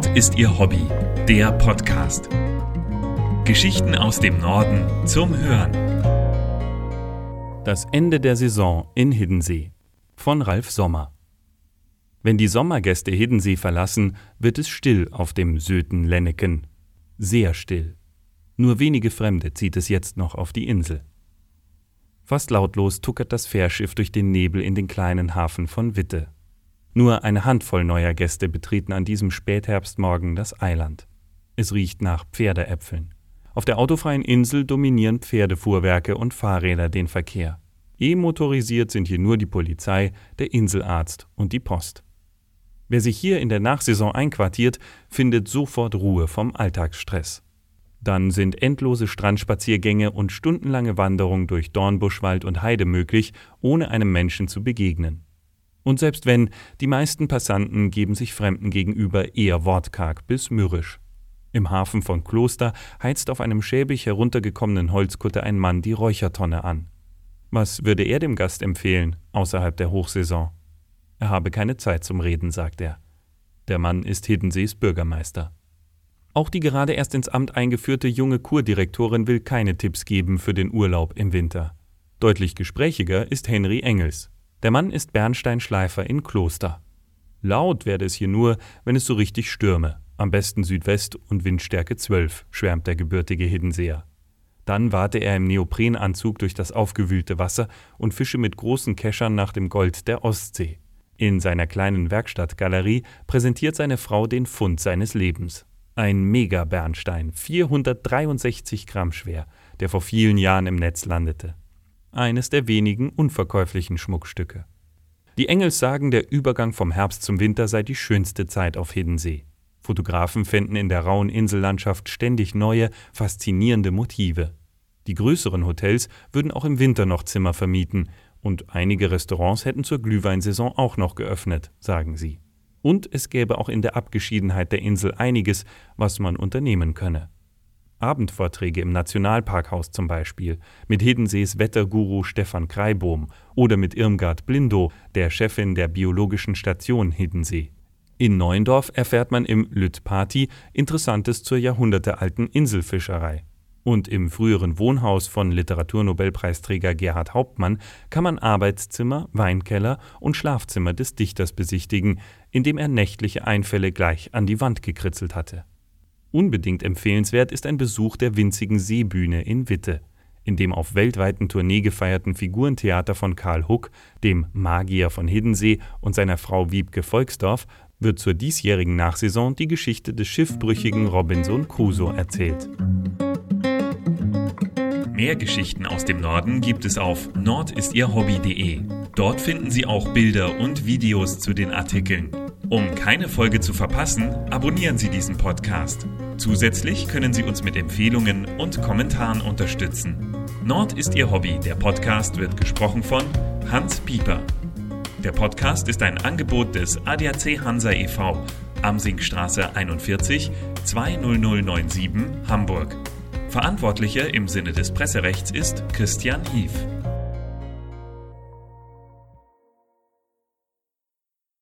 Nord ist ihr Hobby, der Podcast. Geschichten aus dem Norden zum Hören. Das Ende der Saison in Hiddensee von Ralf Sommer. Wenn die Sommergäste Hiddensee verlassen, wird es still auf dem Söten Lenneken. Sehr still. Nur wenige Fremde zieht es jetzt noch auf die Insel. Fast lautlos tuckert das Fährschiff durch den Nebel in den kleinen Hafen von Witte. Nur eine Handvoll neuer Gäste betreten an diesem Spätherbstmorgen das Eiland. Es riecht nach Pferdeäpfeln. Auf der autofreien Insel dominieren Pferdefuhrwerke und Fahrräder den Verkehr. E-motorisiert sind hier nur die Polizei, der Inselarzt und die Post. Wer sich hier in der Nachsaison einquartiert, findet sofort Ruhe vom Alltagsstress. Dann sind endlose Strandspaziergänge und stundenlange Wanderungen durch Dornbuschwald und Heide möglich, ohne einem Menschen zu begegnen. Und selbst wenn, die meisten Passanten geben sich Fremden gegenüber eher wortkarg bis mürrisch. Im Hafen von Kloster heizt auf einem schäbig heruntergekommenen Holzkutter ein Mann die Räuchertonne an. Was würde er dem Gast empfehlen, außerhalb der Hochsaison? Er habe keine Zeit zum Reden, sagt er. Der Mann ist Hiddensees Bürgermeister. Auch die gerade erst ins Amt eingeführte junge Kurdirektorin will keine Tipps geben für den Urlaub im Winter. Deutlich gesprächiger ist Henry Engels, der Mann ist Bernsteinschleifer in Kloster. Laut werde es hier nur, wenn es so richtig stürme, am besten Südwest und Windstärke 12, schwärmt der gebürtige Hiddenseer. Dann warte er im Neoprenanzug durch das aufgewühlte Wasser und fische mit großen Keschern nach dem Gold der Ostsee. In seiner kleinen Werkstattgalerie präsentiert seine Frau den Fund seines Lebens. Ein Mega-Bernstein, 463 Gramm schwer, der vor vielen Jahren im Netz landete eines der wenigen unverkäuflichen Schmuckstücke. Die Engels sagen, der Übergang vom Herbst zum Winter sei die schönste Zeit auf Hiddensee. Fotografen fänden in der rauen Insellandschaft ständig neue, faszinierende Motive. Die größeren Hotels würden auch im Winter noch Zimmer vermieten, und einige Restaurants hätten zur Glühweinsaison auch noch geöffnet, sagen sie. Und es gäbe auch in der Abgeschiedenheit der Insel einiges, was man unternehmen könne. Abendvorträge im Nationalparkhaus zum Beispiel, mit Hiddensees Wetterguru Stefan Kreibohm oder mit Irmgard Blindow, der Chefin der biologischen Station Hiddensee. In Neuendorf erfährt man im Lütt Party Interessantes zur jahrhundertealten Inselfischerei. Und im früheren Wohnhaus von Literaturnobelpreisträger Gerhard Hauptmann kann man Arbeitszimmer, Weinkeller und Schlafzimmer des Dichters besichtigen, in dem er nächtliche Einfälle gleich an die Wand gekritzelt hatte. Unbedingt empfehlenswert ist ein Besuch der winzigen Seebühne in Witte, in dem auf weltweiten Tournee gefeierten Figurentheater von Karl Huck, dem Magier von Hiddensee und seiner Frau Wiebke Volksdorf, wird zur diesjährigen Nachsaison die Geschichte des schiffbrüchigen Robinson Crusoe erzählt. Mehr Geschichten aus dem Norden gibt es auf nordistierhobby.de. Dort finden Sie auch Bilder und Videos zu den Artikeln. Um keine Folge zu verpassen, abonnieren Sie diesen Podcast. Zusätzlich können Sie uns mit Empfehlungen und Kommentaren unterstützen. Nord ist Ihr Hobby. Der Podcast wird gesprochen von Hans Pieper. Der Podcast ist ein Angebot des ADAC Hansa e.V. Amsingstraße 41 20097 Hamburg. Verantwortlicher im Sinne des Presserechts ist Christian Hief.